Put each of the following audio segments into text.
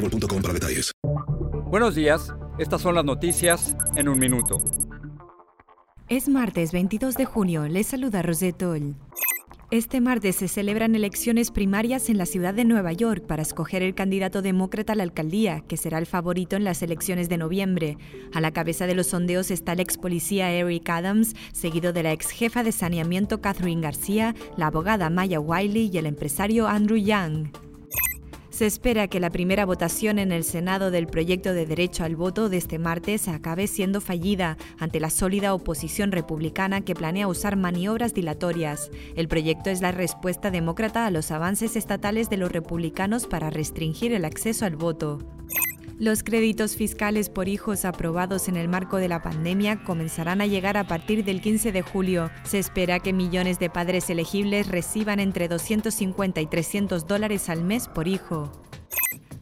boostmobile.com para detalles. Buenos días, estas son las noticias en un minuto. Es martes 22 de junio, les saluda Rosetol. Este martes se celebran elecciones primarias en la ciudad de Nueva York para escoger el candidato demócrata a la alcaldía, que será el favorito en las elecciones de noviembre. A la cabeza de los sondeos está el ex policía Eric Adams, seguido de la ex jefa de saneamiento Catherine García, la abogada Maya Wiley y el empresario Andrew Young. Se espera que la primera votación en el Senado del proyecto de derecho al voto de este martes acabe siendo fallida ante la sólida oposición republicana que planea usar maniobras dilatorias. El proyecto es la respuesta demócrata a los avances estatales de los republicanos para restringir el acceso al voto. Los créditos fiscales por hijos aprobados en el marco de la pandemia comenzarán a llegar a partir del 15 de julio. Se espera que millones de padres elegibles reciban entre 250 y 300 dólares al mes por hijo.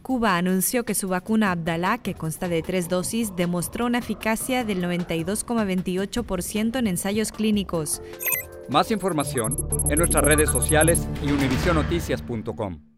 Cuba anunció que su vacuna Abdalá, que consta de tres dosis, demostró una eficacia del 92,28% en ensayos clínicos. Más información en nuestras redes sociales y univisionoticias.com.